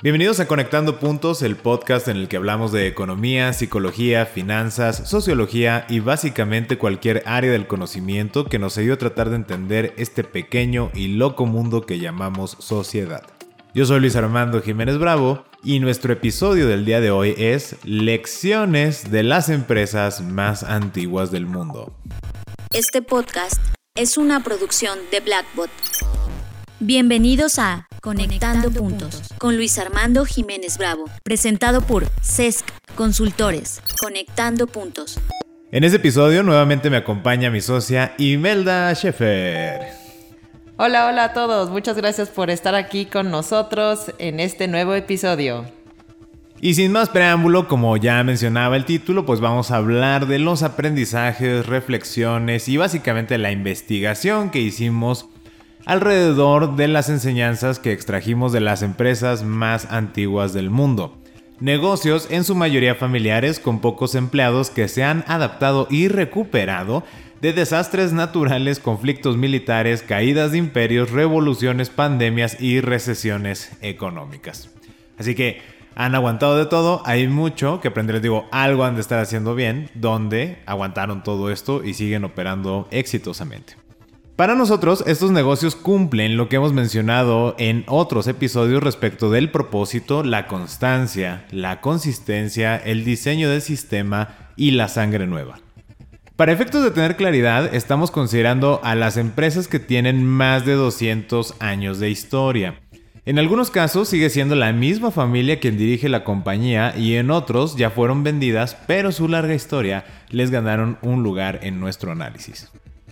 Bienvenidos a Conectando Puntos, el podcast en el que hablamos de economía, psicología, finanzas, sociología y básicamente cualquier área del conocimiento que nos ayude a tratar de entender este pequeño y loco mundo que llamamos sociedad. Yo soy Luis Armando Jiménez Bravo y nuestro episodio del día de hoy es Lecciones de las empresas más antiguas del mundo. Este podcast es una producción de Blackbot. Bienvenidos a Conectando, Puntos con Luis Armando Jiménez Bravo, presentado por CESC Consultores. Conectando Puntos. En este episodio nuevamente me acompaña mi socia Imelda Schaefer. Hola, hola a todos. Muchas gracias por estar aquí con nosotros en este nuevo episodio. Y sin más preámbulo, como ya mencionaba el título, pues vamos a hablar de los aprendizajes, reflexiones y básicamente la investigación que hicimos alrededor de las enseñanzas que extrajimos de las empresas más antiguas del mundo. Negocios en su mayoría familiares con pocos empleados que se han adaptado y recuperado de desastres naturales, conflictos militares, caídas de imperios, revoluciones, pandemias y recesiones económicas. Así que han aguantado de todo, hay mucho que aprender, les digo, algo han de estar haciendo bien, donde aguantaron todo esto y siguen operando exitosamente. Para nosotros, estos negocios cumplen lo que hemos mencionado en otros episodios respecto del propósito, la constancia, la consistencia, el diseño del sistema y la sangre nueva. Para efectos de tener claridad, estamos considerando a las empresas que tienen más de 200 años de historia. En algunos casos sigue siendo la misma familia quien dirige la compañía y en otros ya fueron vendidas, pero su larga historia les ganaron un lugar en nuestro análisis.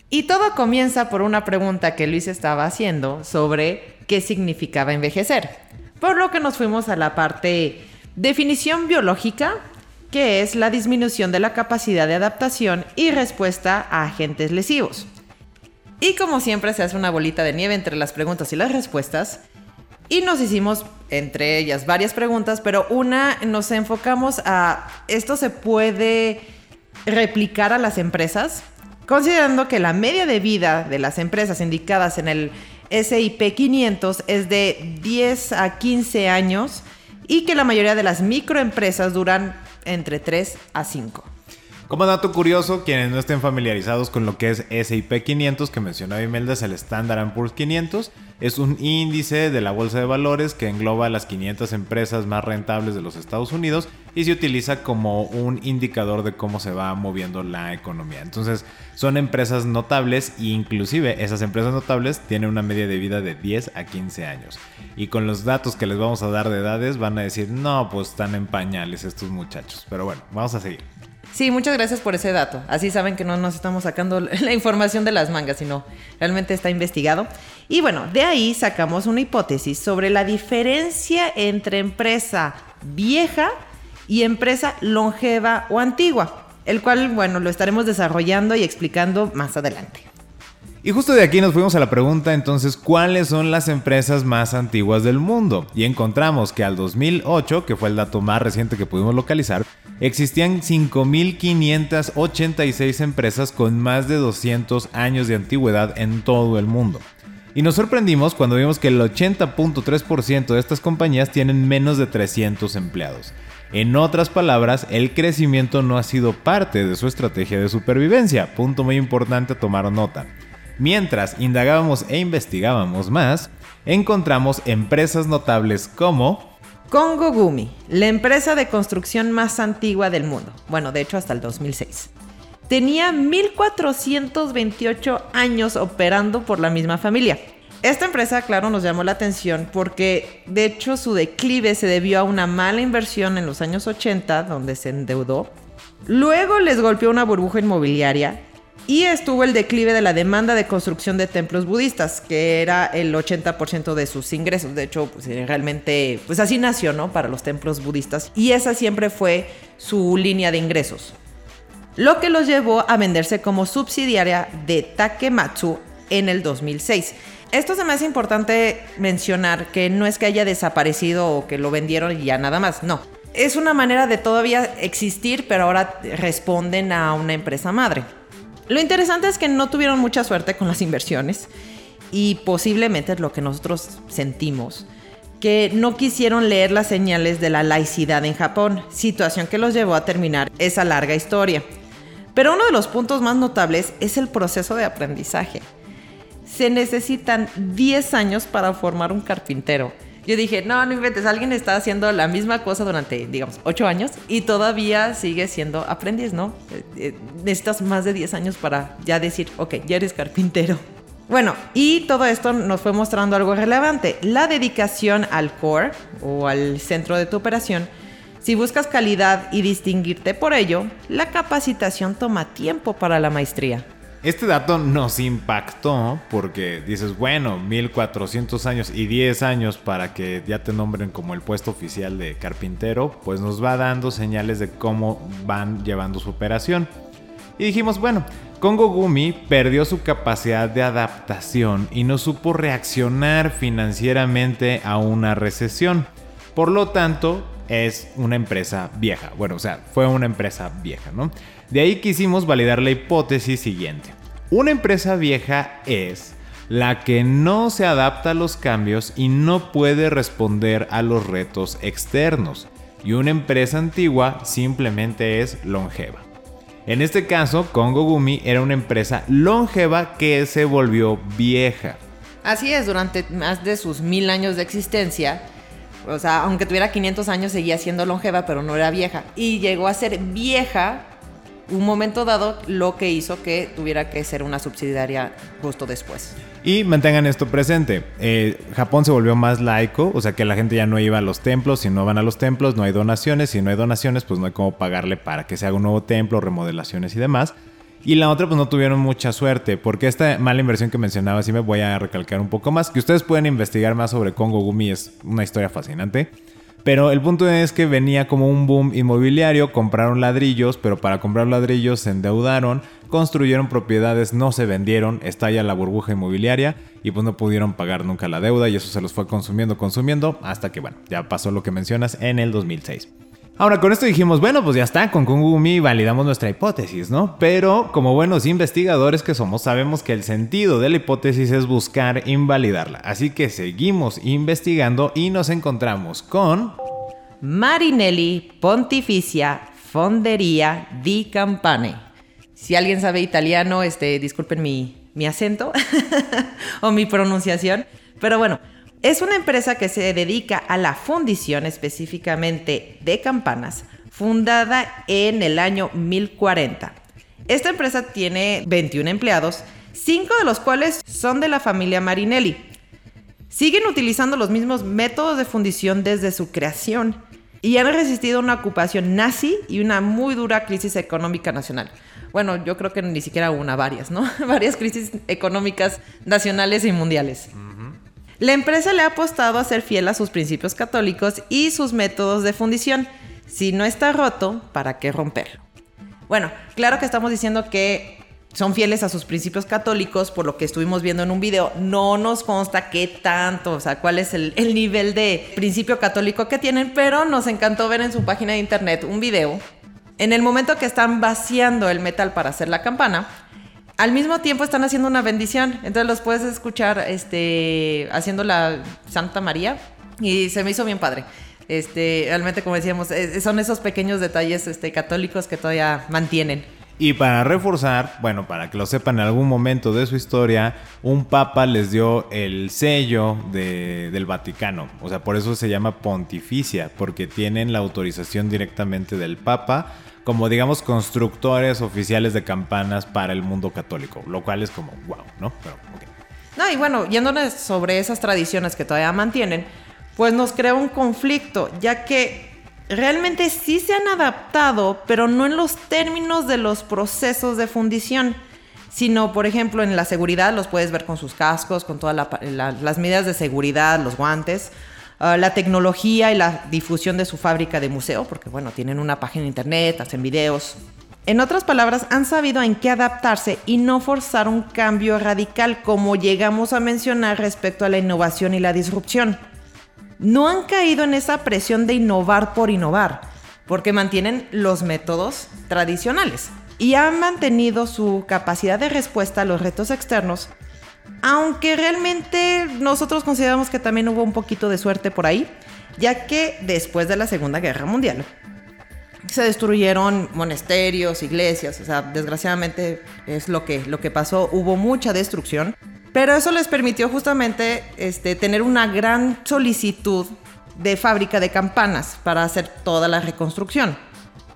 Y todo comienza por una pregunta que Luis estaba haciendo sobre qué significaba envejecer. Por lo que nos fuimos a la parte definición biológica, que es la disminución de la capacidad de adaptación y respuesta a agentes lesivos. Y como siempre se hace una bolita de nieve entre las preguntas y las respuestas, y nos hicimos entre ellas varias preguntas, pero una nos enfocamos a esto se puede replicar a las empresas considerando que la media de vida de las empresas indicadas en el SIP 500 es de 10 a 15 años y que la mayoría de las microempresas duran entre 3 a 5. Como dato curioso, quienes no estén familiarizados con lo que es SIP 500 que mencionaba Imelda es el Standard Poor's 500. Es un índice de la bolsa de valores que engloba las 500 empresas más rentables de los Estados Unidos y se utiliza como un indicador de cómo se va moviendo la economía. Entonces, son empresas notables e inclusive esas empresas notables tienen una media de vida de 10 a 15 años. Y con los datos que les vamos a dar de edades van a decir, no, pues están en pañales estos muchachos. Pero bueno, vamos a seguir. Sí, muchas gracias por ese dato. Así saben que no nos estamos sacando la información de las mangas, sino realmente está investigado. Y bueno, de ahí sacamos una hipótesis sobre la diferencia entre empresa vieja y empresa longeva o antigua, el cual, bueno, lo estaremos desarrollando y explicando más adelante. Y justo de aquí nos fuimos a la pregunta entonces, ¿cuáles son las empresas más antiguas del mundo? Y encontramos que al 2008, que fue el dato más reciente que pudimos localizar, existían 5.586 empresas con más de 200 años de antigüedad en todo el mundo. Y nos sorprendimos cuando vimos que el 80.3% de estas compañías tienen menos de 300 empleados. En otras palabras, el crecimiento no ha sido parte de su estrategia de supervivencia, punto muy importante a tomar nota. Mientras indagábamos e investigábamos más, encontramos empresas notables como Congo Gumi, la empresa de construcción más antigua del mundo. Bueno, de hecho hasta el 2006. Tenía 1428 años operando por la misma familia. Esta empresa, claro, nos llamó la atención porque de hecho su declive se debió a una mala inversión en los años 80, donde se endeudó. Luego les golpeó una burbuja inmobiliaria y estuvo el declive de la demanda de construcción de templos budistas, que era el 80% de sus ingresos. De hecho, pues, eh, realmente, pues así nació, ¿no? Para los templos budistas. Y esa siempre fue su línea de ingresos. Lo que los llevó a venderse como subsidiaria de Takematsu en el 2006. Esto se me hace importante mencionar que no es que haya desaparecido o que lo vendieron y ya nada más, no. Es una manera de todavía existir, pero ahora responden a una empresa madre. Lo interesante es que no tuvieron mucha suerte con las inversiones y posiblemente es lo que nosotros sentimos. que no quisieron leer las señales de la laicidad en Japón, situación que los llevó a terminar esa larga historia. Pero uno de los puntos más notables es el proceso de aprendizaje. Se necesitan 10 años para formar un carpintero. Yo dije, no, no inventes, alguien está haciendo la misma cosa durante, digamos, 8 años y todavía sigue siendo aprendiz, ¿no? Eh, eh, necesitas más de 10 años para ya decir, ok, ya eres carpintero. Bueno, y todo esto nos fue mostrando algo relevante. La dedicación al core o al centro de tu operación. Si buscas calidad y distinguirte por ello, la capacitación toma tiempo para la maestría. Este dato nos impactó porque dices, bueno, 1400 años y 10 años para que ya te nombren como el puesto oficial de carpintero, pues nos va dando señales de cómo van llevando su operación. Y dijimos, bueno, Kongo Gumi perdió su capacidad de adaptación y no supo reaccionar financieramente a una recesión. Por lo tanto, es una empresa vieja. Bueno, o sea, fue una empresa vieja, ¿no? De ahí quisimos validar la hipótesis siguiente. Una empresa vieja es la que no se adapta a los cambios y no puede responder a los retos externos. Y una empresa antigua simplemente es longeva. En este caso, Kongo Gumi era una empresa longeva que se volvió vieja. Así es, durante más de sus mil años de existencia, o sea, aunque tuviera 500 años, seguía siendo longeva, pero no era vieja. Y llegó a ser vieja un momento dado, lo que hizo que tuviera que ser una subsidiaria justo después. Y mantengan esto presente. Eh, Japón se volvió más laico, o sea que la gente ya no iba a los templos. Si no van a los templos, no hay donaciones. Si no hay donaciones, pues no hay cómo pagarle para que se haga un nuevo templo, remodelaciones y demás. Y la otra, pues no tuvieron mucha suerte, porque esta mala inversión que mencionaba, sí me voy a recalcar un poco más, que ustedes pueden investigar más sobre Kongo Gumi, es una historia fascinante. Pero el punto es que venía como un boom inmobiliario, compraron ladrillos, pero para comprar ladrillos se endeudaron, construyeron propiedades, no se vendieron, estalla la burbuja inmobiliaria y pues no pudieron pagar nunca la deuda y eso se los fue consumiendo, consumiendo, hasta que bueno, ya pasó lo que mencionas en el 2006. Ahora, con esto dijimos, bueno, pues ya está, con Kungumi validamos nuestra hipótesis, ¿no? Pero como buenos investigadores que somos, sabemos que el sentido de la hipótesis es buscar invalidarla. Así que seguimos investigando y nos encontramos con... Marinelli Pontificia Fonderia di Campane. Si alguien sabe italiano, este, disculpen mi, mi acento o mi pronunciación. Pero bueno, es una empresa que se dedica a la fundición específicamente de campanas, fundada en el año 1040. Esta empresa tiene 21 empleados, 5 de los cuales son de la familia Marinelli. Siguen utilizando los mismos métodos de fundición desde su creación y han resistido una ocupación nazi y una muy dura crisis económica nacional. Bueno, yo creo que ni siquiera una, varias, ¿no? varias crisis económicas nacionales y mundiales. La empresa le ha apostado a ser fiel a sus principios católicos y sus métodos de fundición. Si no está roto, ¿para qué romperlo? Bueno, claro que estamos diciendo que son fieles a sus principios católicos, por lo que estuvimos viendo en un video. No nos consta qué tanto, o sea, cuál es el, el, nivel de principio católico que tienen, pero nos encantó ver en su página de internet un video. En el momento que están vaciando el metal para hacer la campana, al mismo tiempo están haciendo una bendición. Entonces los puedes escuchar este, haciendo la Santa María y se me hizo bien padre. Este, realmente, como decíamos, son esos pequeños detalles este, católicos que todavía mantienen. Y para reforzar, bueno, para que lo sepan en algún momento de su historia, un papa les dio el sello del Vaticano. O sea, por eso se llama pontificia, porque tienen la autorización directamente del papa como digamos constructores oficiales de campanas para el mundo católico, lo cual es como wow, ¿no? Pero, No, y bueno, yéndonos sobre esas tradiciones que todavía mantienen, pues nos crea un conflicto, ya que realmente sí se han adaptado, pero no en los términos de los procesos de fundición, sino, por ejemplo, en la seguridad los puedes ver con sus cascos, con todas las medidas de seguridad, los guantes, Ah, la tecnología y la difusión de su fábrica de museo, porque bueno, tienen una página internet, hacen videos. En otras palabras, han sabido en qué adaptarse y no forzar un cambio radical como llegamos a mencionar respecto a la innovación y la disrupción. No han caído en esa presión de innovar por innovar, porque mantienen los métodos tradicionales y han mantenido su capacidad de respuesta a los retos externos Aunque realmente nosotros consideramos que también hubo un poquito de suerte por ahí, ya que después de la Segunda Guerra Mundial se destruyeron monasterios, iglesias, o sea, desgraciadamente es lo que, lo que pasó, hubo mucha destrucción, pero eso les permitió justamente este, tener una gran solicitud de fábrica de campanas para hacer toda la reconstrucción.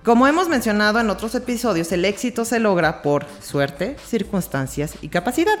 Como hemos mencionado en otros episodios, el éxito se logra por suerte, circunstancias y capacidad.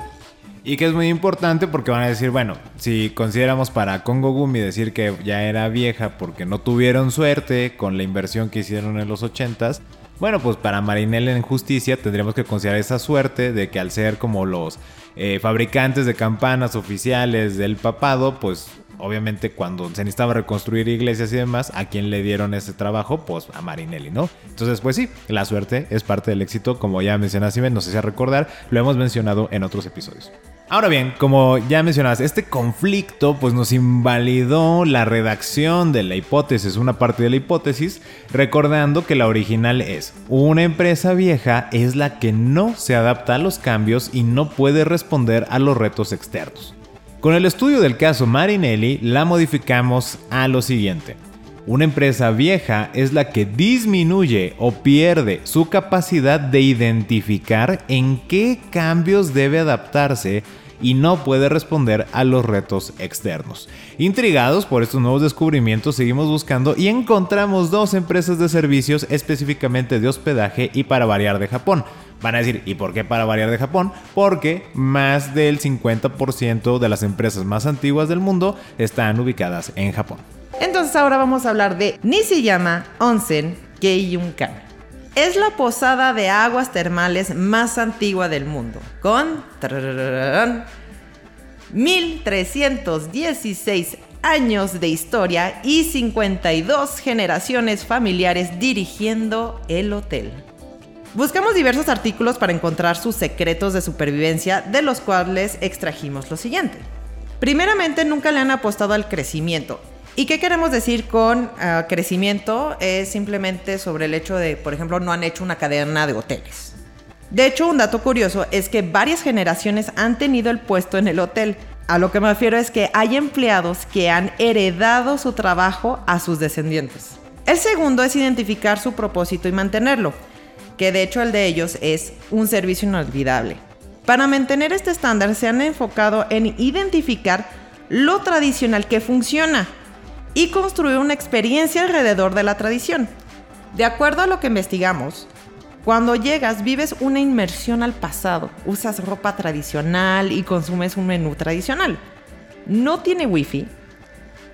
Y que es muy importante porque van a decir, bueno, si consideramos para Congo Gumi decir que ya era vieja porque no tuvieron suerte con la inversión que hicieron en los 80s, bueno, pues para Marinel en justicia tendríamos que considerar esa suerte de que al ser como los eh, fabricantes de campanas oficiales del papado, pues obviamente cuando se necesitaba reconstruir iglesias y demás, ¿a quién le dieron ese trabajo? Pues a Marinelli, ¿no? Entonces, pues sí, la suerte es parte del éxito, como ya mencionaste, no sé si recordar, lo hemos mencionado en otros episodios. Ahora bien, como ya mencionabas, este conflicto pues nos invalidó la redacción de la hipótesis, una parte de la hipótesis, recordando que la original es, una empresa vieja es la que no se adapta a los cambios y no puede responder a los retos externos. Con el estudio del caso Marinelli la modificamos a lo siguiente. Una empresa vieja es la que disminuye o pierde su capacidad de identificar en qué cambios debe adaptarse y no puede responder a los retos externos. Intrigados por estos nuevos descubrimientos, seguimos buscando y encontramos dos empresas de servicios específicamente de hospedaje y para variar de Japón. Van a decir, ¿y por qué para variar de Japón? Porque más del 50% de las empresas más antiguas del mundo están ubicadas en Japón. Entonces ahora vamos a hablar de Nishiyama Onsen Geiyunkan. Es la posada de aguas termales más antigua del mundo, con 1316 años de historia y 52 generaciones familiares dirigiendo el hotel. Buscamos diversos artículos para encontrar sus secretos de supervivencia, de los cuales extrajimos lo siguiente. Primeramente, nunca le han apostado al crecimiento. ¿Y qué queremos decir con ah, crecimiento? Es simplemente sobre el hecho de, por ejemplo, no han hecho una cadena de hoteles. De hecho, un dato curioso es que varias generaciones han tenido el puesto en el hotel. A lo que me refiero es que hay empleados que han heredado su trabajo a sus descendientes. El segundo es identificar su propósito y mantenerlo que de hecho el de ellos es un servicio inolvidable. Para mantener este estándar se han enfocado en identificar lo tradicional que funciona y construir una experiencia alrededor de la tradición. De acuerdo a lo que investigamos, cuando llegas vives una inmersión al pasado, usas ropa tradicional y consumes un menú tradicional. No tiene wifi,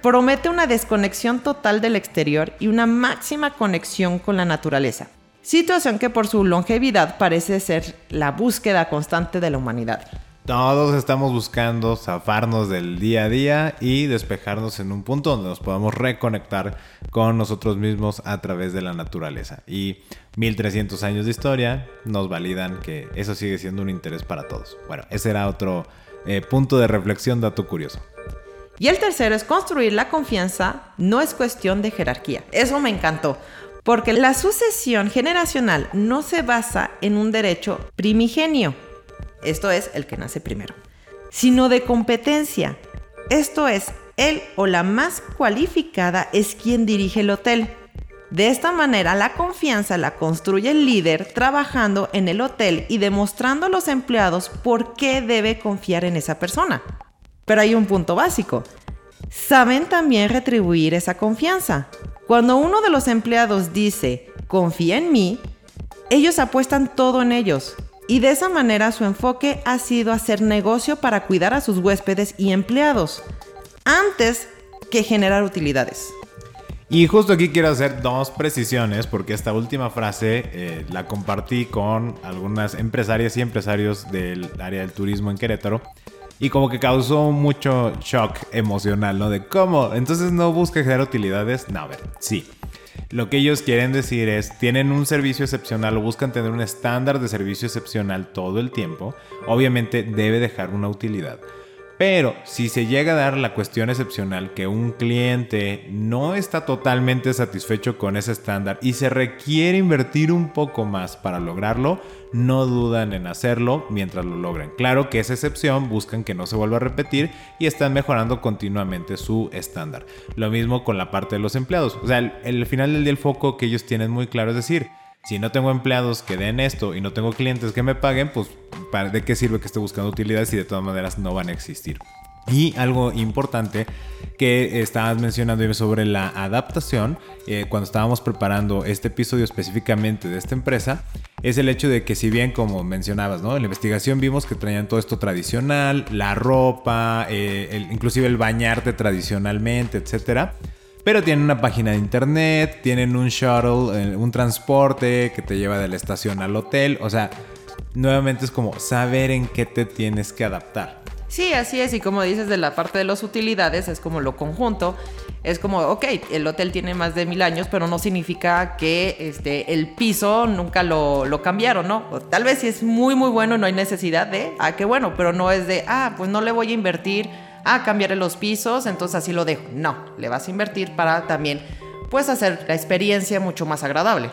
promete una desconexión total del exterior y una máxima conexión con la naturaleza situación que por su longevidad parece ser la búsqueda constante de la humanidad. Todos estamos buscando zafarnos del día a día y despejarnos en un punto donde nos podamos reconectar con nosotros mismos a través de la naturaleza. Y 1300 años de historia nos validan que eso sigue siendo un interés para todos. Bueno, ese era otro eh, punto de reflexión, dato curioso. Y el tercero es construir la confianza, no es cuestión de jerarquía. Eso me encantó. Porque la sucesión generacional no se basa en un derecho primigenio, esto es el que nace primero, sino de competencia. Esto es, él o la más cualificada es quien dirige el hotel. De esta manera, la confianza la construye el líder trabajando en el hotel y demostrando a los empleados por qué debe confiar en esa persona. Pero hay un punto básico. Saben también retribuir esa confianza. Cuando uno de los empleados dice, confía en mí, ellos apuestan todo en ellos. Y de esa manera su enfoque ha sido hacer negocio para cuidar a sus huéspedes y empleados, antes que generar utilidades. Y justo aquí quiero hacer dos precisiones porque esta última frase eh, la compartí con algunas empresarias y empresarios del área del turismo en Querétaro y como que causó mucho shock emocional, ¿no? De cómo, entonces no busca generar utilidades. No, a ver, sí. Lo que ellos quieren decir es, tienen un servicio excepcional o buscan tener un estándar de servicio excepcional todo el tiempo. Obviamente debe dejar una utilidad. Pero si se llega a dar la cuestión excepcional que un cliente no está totalmente satisfecho con ese estándar y se requiere invertir un poco más para lograrlo, no dudan en hacerlo mientras lo logren. Claro que esa excepción buscan que no se vuelva a repetir y están mejorando continuamente su estándar. Lo mismo con la parte de los empleados. O sea, el final del día el foco que ellos tienen muy claro es decir, si no tengo empleados que den esto y no tengo clientes que me paguen, pues ¿de qué sirve que esté buscando utilidades si de todas maneras no van a existir? Y algo importante que estabas mencionando sobre la adaptación, eh, cuando estábamos preparando este episodio específicamente de esta empresa, es el hecho de que si bien como mencionabas, ¿no? En la investigación vimos que traían todo esto tradicional, la ropa, eh, inclusive el bañarte tradicionalmente, etcétera pero tienen una página de internet, tienen un shuttle, eh, un transporte que te lleva de la estación al hotel. O sea, nuevamente es como saber en qué te tienes que adaptar. Sí, así es. Y como dices de la parte de las utilidades, es como lo conjunto. Es como, ok, el hotel tiene más de mil años, pero no significa que este, el piso nunca lo, lo cambiaron, ¿no? tal vez si es muy, muy bueno, no hay necesidad de, ah, qué bueno, pero no es de, ah, pues no le voy a invertir a cambiar los pisos, entonces así lo dejo. No, le vas a invertir para también pues hacer la experiencia mucho más agradable.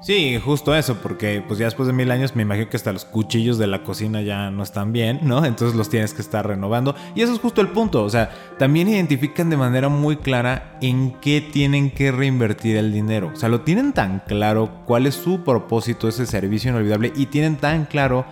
Sí, justo eso, porque pues ya después de mil años me imagino que hasta los cuchillos de la cocina ya no están bien, ¿no? Entonces los tienes que estar renovando. Y eso es justo el punto, o sea, también identifican de manera muy clara en qué tienen que reinvertir el dinero. O sea, lo tienen tan claro cuál es su propósito, ese servicio inolvidable, y tienen tan claro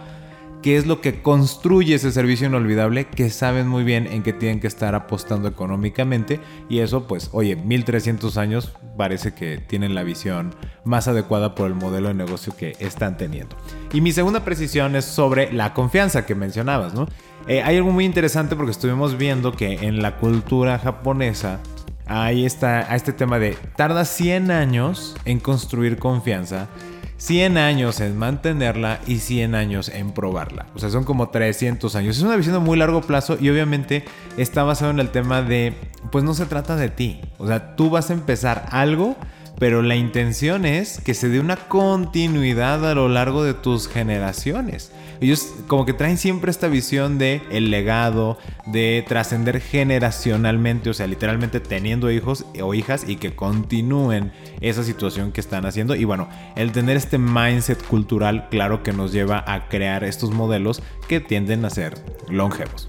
qué es lo que construye ese servicio inolvidable, que saben muy bien en qué tienen que estar apostando económicamente y eso pues, oye, 1300 años parece que tienen la visión más adecuada por el modelo de negocio que están teniendo. Y mi segunda precisión es sobre la confianza que mencionabas, ¿no? Eh, hay algo muy interesante porque estuvimos viendo que en la cultura japonesa ahí está este tema de tarda 100 años en construir confianza 100 años en mantenerla y 100 años en probarla. O sea, son como 300 años. Es una visión de muy largo plazo y obviamente está basado en el tema de, pues no se trata de ti. O sea, tú vas a empezar algo pero la intención es que se dé una continuidad a lo largo de tus generaciones. Ellos como que traen siempre esta visión de el legado, de trascender generacionalmente, o sea, literalmente teniendo hijos o hijas y que continúen esa situación que están haciendo. Y bueno, el tener este mindset cultural, claro que nos lleva a crear estos modelos que tienden a ser longevos.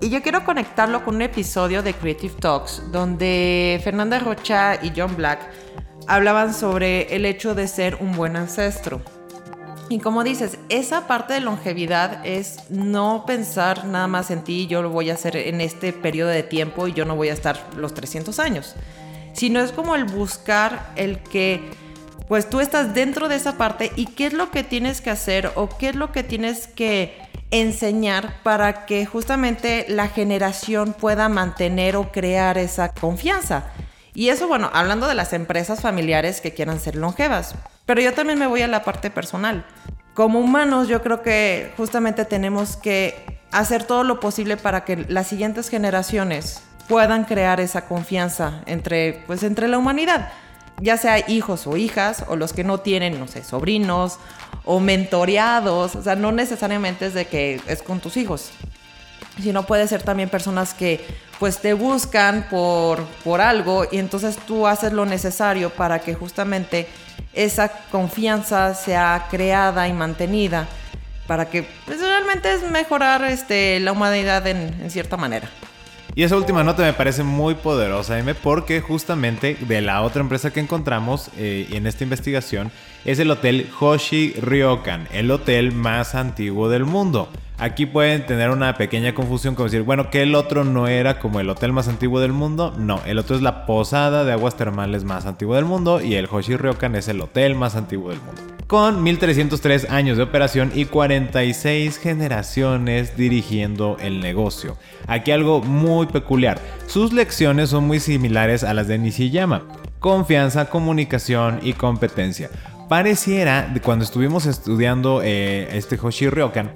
Y yo quiero conectarlo con un episodio de Creative Talks donde Fernanda Rocha y John Black hablaban sobre el hecho de ser un buen ancestro. Y como dices, esa parte de longevidad es no pensar nada más en ti, yo lo voy a hacer en este periodo de tiempo y yo no voy a estar los 300 años, sino es como el buscar el que pues tú estás dentro de esa parte y qué es lo que tienes que hacer o qué es lo que tienes que enseñar para que justamente la generación pueda mantener o crear esa confianza. Y eso, bueno, hablando de las empresas familiares que quieran ser longevas. Pero yo también me voy a la parte personal. Como humanos, yo creo que justamente tenemos que hacer todo lo posible para que las siguientes generaciones puedan crear esa confianza entre, pues, entre la humanidad. Ya sea hijos o hijas, o los que no tienen, no sé, sobrinos, o mentoreados. O sea, no necesariamente es de que es con tus hijos sino puede ser también personas que pues te buscan por, por algo y entonces tú haces lo necesario para que justamente esa confianza sea creada y mantenida para que pues, realmente es mejorar este, la humanidad en, cierta manera. Y esa última nota me parece muy poderosa, M, porque justamente de la otra empresa que encontramos eh, en esta investigación es el hotel Hoshi Ryokan, el hotel más antiguo del mundo. Aquí pueden tener una pequeña confusión como decir, bueno, que el otro no era como el hotel más antiguo del mundo. No, el otro es la posada de aguas termales más antigua del mundo y el Hoshi Ryokan es el hotel más antiguo del mundo. Con 1303 años de operación y 46 generaciones dirigiendo el negocio. Aquí algo muy peculiar. Sus lecciones son muy similares a las de Nishiyama. Confianza, comunicación y competencia. Pareciera, cuando estuvimos estudiando eh, este Hoshi Ryokan,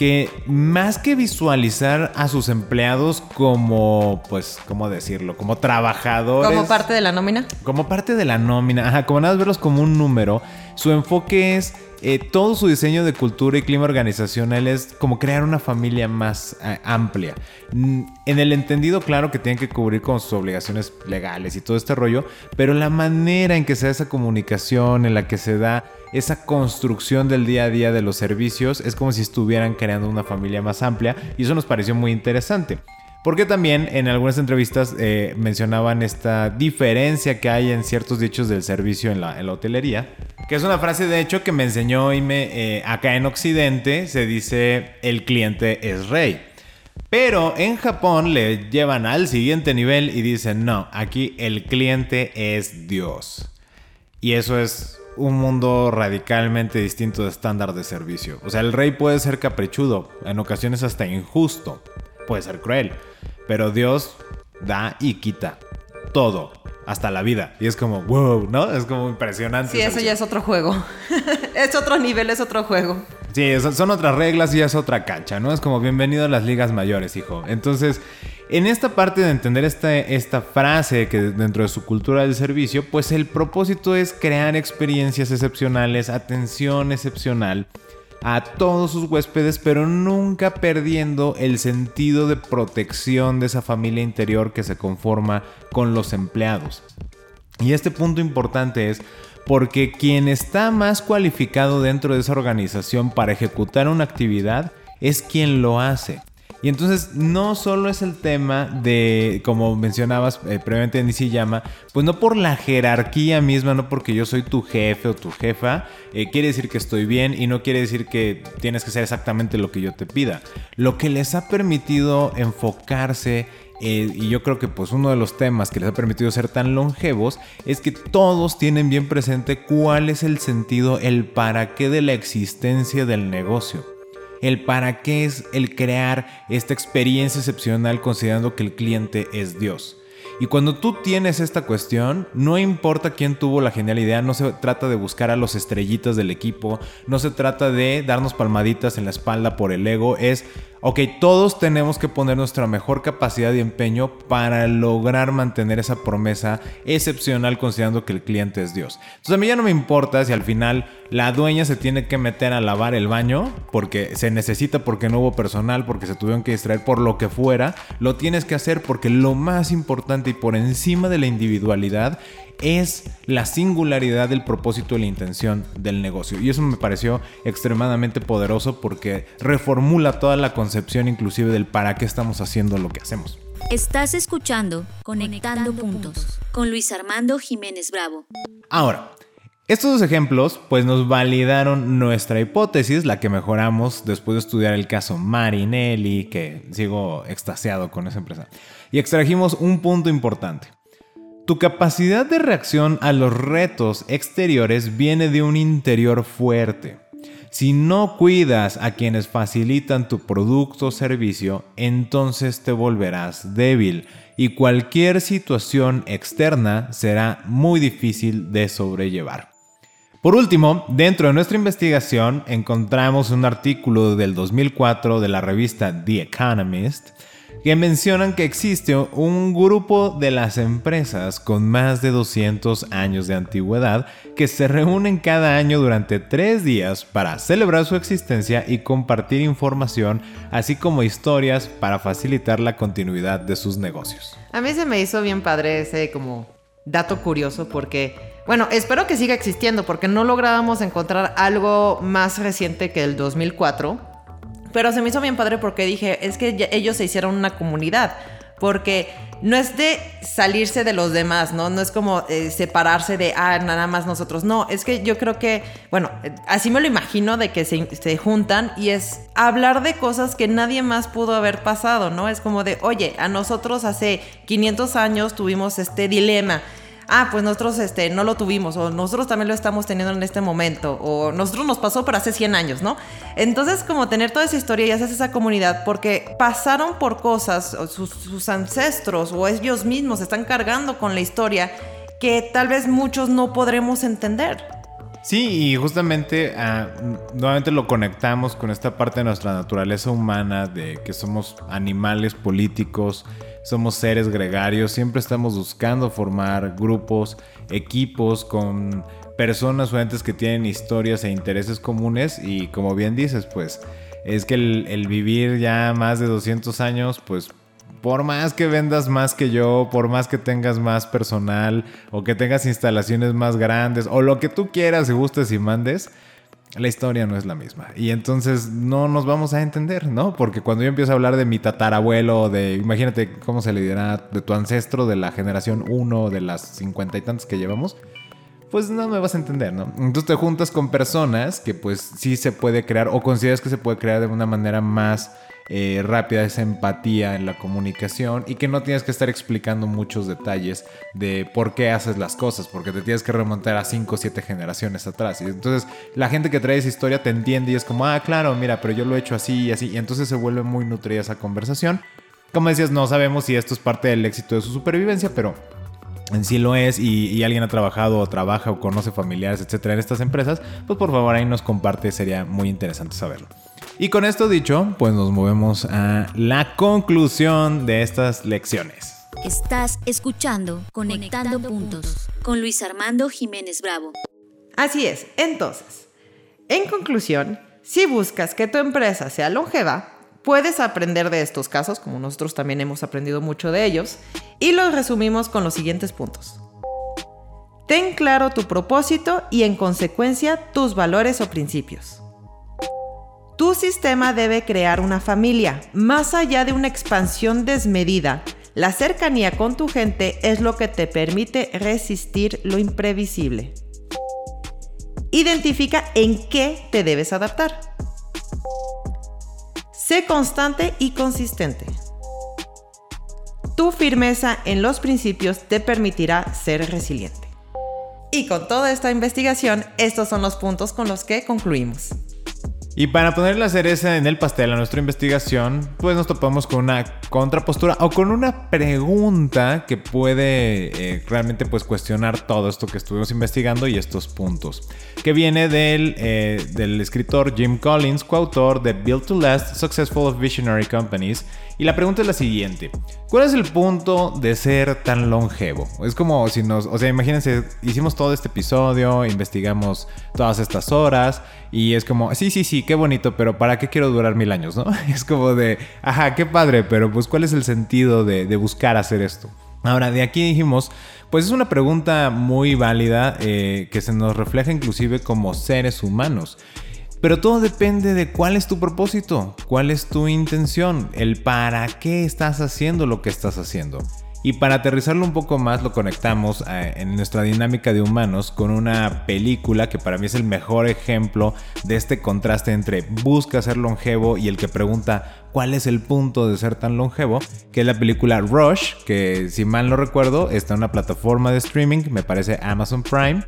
que más que visualizar a sus empleados como, pues, ¿cómo decirlo? Como trabajadores. Como parte de la nómina. Como parte de la nómina, ajá, como nada verlos como un número, su enfoque es eh, todo su diseño de cultura y clima organizacional es como crear una familia más eh, amplia. Mm, en el entendido, claro que tienen que cubrir con sus obligaciones legales y todo este rollo, pero la manera en que se da esa comunicación, en la que se da esa construcción del día a día de los servicios, es como si estuvieran creando una familia más amplia y eso nos pareció muy interesante. Porque también en algunas entrevistas eh, mencionaban esta diferencia que hay en ciertos dichos del servicio en la, hotelería. Que es una frase de hecho que me enseñó y me, eh, acá en Occidente se dice el cliente es rey. Pero en Japón le llevan al siguiente nivel y dicen no, aquí el cliente es Dios. Y eso es un mundo radicalmente distinto de estándar de servicio. O sea, el rey puede ser caprichudo, en ocasiones hasta injusto puede ser cruel, pero Dios da y quita todo, hasta la vida. Y es como, wow, ¿no? Es como impresionante. Sí, eso ya es otro juego. es otro nivel, es otro juego. Sí, son otras reglas y ya es otra cancha, ¿no? Es como bienvenido a las ligas mayores, hijo. Entonces, en esta parte de entender esta, esta frase que dentro de su cultura del servicio, pues el propósito es crear experiencias excepcionales, atención excepcional a todos sus huéspedes, pero nunca perdiendo el sentido de protección de esa familia interior que se conforma con los empleados. Y este punto importante es porque quien está más cualificado dentro de esa organización para ejecutar una actividad es quien lo hace. Y entonces no solo es el tema de, como mencionabas eh, previamente en llama pues no por la jerarquía misma, no porque yo soy tu jefe o tu jefa, eh, quiere decir que estoy bien y no quiere decir que tienes que hacer exactamente lo que yo te pida. Lo que les ha permitido enfocarse eh, y yo creo que pues uno de los temas que les ha permitido ser tan longevos es que todos tienen bien presente cuál es el sentido, el para qué de la existencia del negocio el para qué es el crear esta experiencia excepcional considerando que el cliente es Dios. Y cuando tú tienes esta cuestión, no importa quién tuvo la genial idea, no se trata de buscar a los estrellitas del equipo, no se trata de darnos palmaditas en la espalda por el ego, es ok, todos tenemos que poner nuestra mejor capacidad y empeño para lograr mantener esa promesa excepcional considerando que el cliente es Dios. Entonces a mí ya no me importa si al final la dueña se tiene que meter a lavar el baño porque se necesita, porque no hubo personal, porque se tuvieron que distraer, por lo que fuera, lo tienes que hacer porque lo más importante y por encima de la individualidad es la singularidad del propósito y la intención del negocio. Y eso me pareció extremadamente poderoso porque reformula toda la concepción inclusive del para qué estamos haciendo lo que hacemos. Estás escuchando Conectando, Puntos con Luis Armando Jiménez Bravo. Ahora, estos dos ejemplos pues nos validaron nuestra hipótesis, la que mejoramos después de estudiar el caso Marinelli, que sigo extasiado con esa empresa. Y extrajimos un punto importante. Tu capacidad de reacción a los retos exteriores viene de un interior fuerte. Si no cuidas a quienes facilitan tu producto o servicio, entonces te volverás débil y cualquier situación externa será muy difícil de sobrellevar. Por último, dentro de nuestra investigación encontramos un artículo del 2004 de la revista The Economist que mencionan que existe un grupo de las empresas con más de 200 años de antigüedad que se reúnen cada año durante tres días para celebrar su existencia y compartir información, así como historias para facilitar la continuidad de sus negocios. A mí se me hizo bien padre ese como dato curioso porque, bueno, espero que siga existiendo porque no lográbamos encontrar algo más reciente que el 2004 pero se me hizo bien padre porque dije, es que ellos se hicieron una comunidad. Porque no es de salirse de los demás, ¿no? No es como eh, separarse de, ah, nada más nosotros. No, es que yo creo que, bueno, así me lo imagino de que se, se juntan y es hablar de cosas que nadie más pudo haber pasado, ¿no? Es como de, oye, a nosotros hace 500 años tuvimos este dilema ah, pues nosotros este, no lo tuvimos, o nosotros también lo estamos teniendo en este momento, o nosotros nos pasó pero hace 100 años, ¿no? Entonces, como tener toda esa historia y haces esa comunidad, porque pasaron por cosas, sus, sus ancestros o ellos mismos están cargando con la historia que tal vez muchos no podremos entender. Sí, y justamente ah, nuevamente lo conectamos con esta parte de nuestra naturaleza humana, de que somos animales políticos, somos seres gregarios, siempre estamos buscando formar grupos, equipos con personas o entes que tienen historias e intereses comunes y como bien dices, pues es que el, el vivir ya más de 200 años, pues por más que vendas más que yo, por más que tengas más personal o que tengas instalaciones más grandes o lo que tú quieras y gustes y mandes, la historia no es la misma. Y entonces no nos vamos a entender, ¿no? Porque cuando yo empiezo a hablar de mi tatarabuelo, de, imagínate cómo se le dirá, de tu ancestro, de la generación 1, de las cincuenta y tantas que llevamos, pues no me vas a entender, ¿no? Entonces te juntas con personas que pues sí se puede crear o consideras que se puede crear de una manera más eh, rápida esa empatía en la comunicación y que no tienes que estar explicando muchos detalles de por qué haces las cosas, porque te tienes que remontar a 5 o 7 generaciones atrás. Y entonces la gente que trae esa historia te entiende y es como, ah, claro, mira, pero yo lo he hecho así y así. Y entonces se vuelve muy nutrida esa conversación. Como decías, no sabemos si esto es parte del éxito de su supervivencia, pero en sí lo es y, y, alguien ha trabajado o trabaja o conoce familiares, etcétera, en estas empresas, pues por favor ahí nos comparte, sería muy interesante saberlo. Y con esto dicho, pues nos movemos a la conclusión de estas lecciones. Estás escuchando Conectando, Puntos con Luis Armando Jiménez Bravo. Así es, entonces, en conclusión, si buscas que tu empresa sea longeva, puedes aprender de estos casos, como nosotros también hemos aprendido mucho de ellos, y los resumimos con los siguientes puntos. Ten claro tu propósito y en consecuencia tus valores o principios. Tu sistema debe crear una familia, más allá de una expansión desmedida. La cercanía con tu gente es lo que te permite resistir lo imprevisible. Identifica en qué te debes adaptar. Sé constante y consistente. Tu firmeza en los principios te permitirá ser resiliente. Y con toda esta investigación, estos son los puntos con los que concluimos. Y para poner la cereza en el pastel a nuestra investigación, pues nos topamos con una contrapostura o con una pregunta que puede eh, realmente pues cuestionar todo esto que estuvimos investigando y estos puntos. Que viene del, eh, del escritor Jim Collins, coautor de Build to Last, Successful of Visionary Companies, y la pregunta es la siguiente. ¿Cuál es el punto de ser tan longevo? Es como si nos... O sea, imagínense, hicimos todo este episodio, investigamos todas estas horas y es como, sí, sí, sí, qué bonito, pero ¿para qué quiero durar mil años, no? Es como de, ajá, qué padre, pero pues ¿cuál es el sentido de, buscar hacer esto? Ahora, de aquí dijimos, pues es una pregunta muy válida eh, que se nos refleja inclusive como seres humanos. Pero todo depende de cuál es tu propósito, cuál es tu intención, el para qué estás haciendo lo que estás haciendo. Y para aterrizarlo un poco más lo conectamos eh, en nuestra dinámica de humanos con una película que para mí es el mejor ejemplo de este contraste entre busca ser longevo y el que pregunta cuál es el punto de ser tan longevo, que es la película Rush, que si mal no recuerdo está en una plataforma de streaming, me parece Amazon Prime.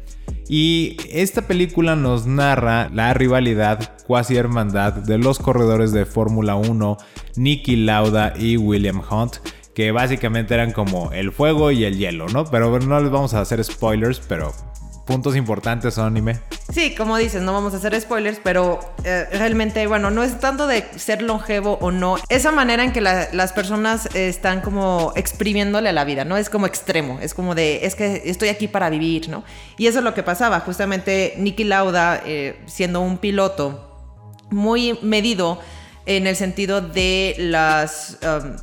Y esta película nos narra la rivalidad, cuasi hermandad de los corredores de Fórmula 1, Nicky Lauda y William Hunt que básicamente eran como el fuego y el hielo, ¿no? Pero no les vamos a hacer spoilers, pero puntos importantes son. Sí, como dices, no vamos a hacer spoilers, pero eh, realmente, bueno, no es tanto de ser longevo o no. Esa manera en que las personas están como exprimiéndole a la vida, ¿no? Es como extremo, es como de, es que estoy aquí para vivir, ¿no? Y eso es lo que pasaba. Justamente Nicky Lauda, eh, siendo un piloto muy medido en el sentido de las... Um,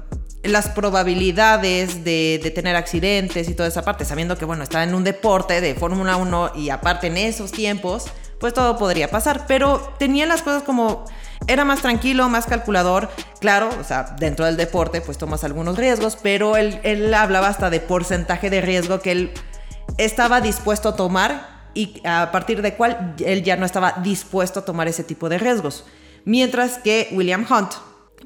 las probabilidades de, tener accidentes y toda esa parte, sabiendo que, bueno, está en un deporte de Fórmula 1 y aparte en esos tiempos, pues todo podría pasar. Pero tenía las cosas como, era más tranquilo, más calculador. Claro, o sea, dentro del deporte, pues tomas algunos riesgos, pero él, él hablaba hasta de porcentaje de riesgo que él estaba dispuesto a tomar y a partir de cuál él ya no estaba dispuesto a tomar ese tipo de riesgos. Mientras que William Hunt,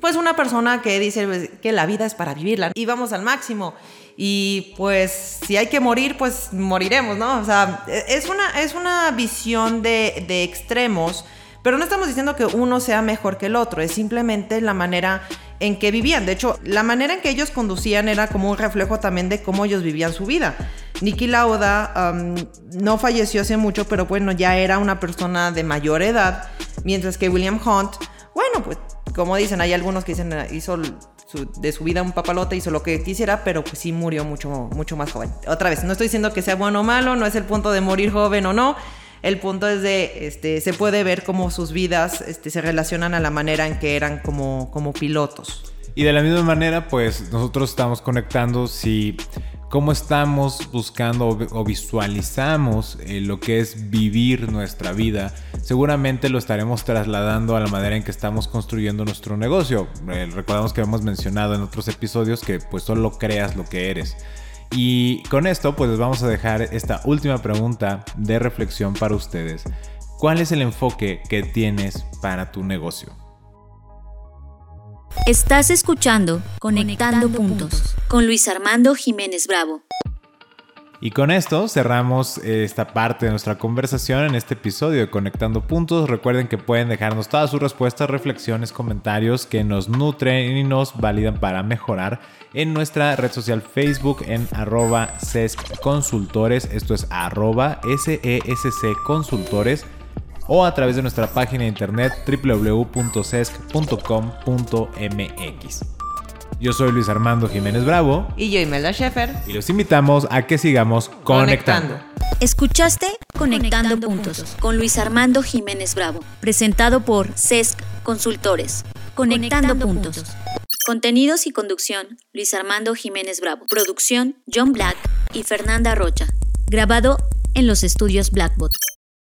pues una persona que dice pues, que la vida es para vivirla y vamos al máximo. Y pues si hay que morir, pues moriremos, ¿no? O sea, e, es una, es una visión de, de extremos, pero no estamos diciendo que uno sea mejor que el otro, es simplemente la manera en que vivían. De hecho, la manera en que ellos conducían era como un reflejo también de cómo ellos vivían su vida. Nicky Lauda no falleció hace mucho, pero bueno, ya era una persona de mayor edad, mientras que William Hunt, bueno, pues como dicen, hay algunos que dicen, hizo de su vida un papalote, hizo lo que quisiera, pero pues sí murió mucho, mucho más joven. Otra vez, no estoy diciendo que sea bueno o malo, no es el punto de morir joven o no. El punto es de, este, se puede ver cómo sus vidas este, se relacionan a la manera en que eran como, como pilotos. Y de la misma manera, pues nosotros estamos conectando si cómo estamos buscando o visualizamos eh, lo que es vivir nuestra vida, seguramente lo estaremos trasladando a la manera en que estamos construyendo nuestro negocio. Eh, recordamos que hemos mencionado en otros episodios que pues solo creas lo que eres. Y con esto pues les vamos a dejar esta última pregunta de reflexión para ustedes. ¿Cuál es el enfoque que tienes para tu negocio? Estás escuchando Conectando, puntos, con Luis Armando Jiménez Bravo. Y con esto cerramos eh, esta parte de nuestra conversación en este episodio de Conectando Puntos. Recuerden que pueden dejarnos todas sus respuestas, reflexiones, comentarios que nos nutren y nos validan para mejorar en nuestra red social Facebook en arroba Consultores. Esto es arroba SESC Consultores o a través de nuestra página de internet www.cesc.com.mx. Yo soy Luis Armando Jiménez Bravo. Y yo, Imelda Schaefer. Y los invitamos a que sigamos conectando. Escuchaste Conectando, puntos, con Luis Armando Jiménez Bravo, presentado por CESC Consultores. Conectando, puntos. Contenidos y conducción, Luis Armando Jiménez Bravo. Producción, John Black y Fernanda Rocha. Grabado en los estudios Blackbot.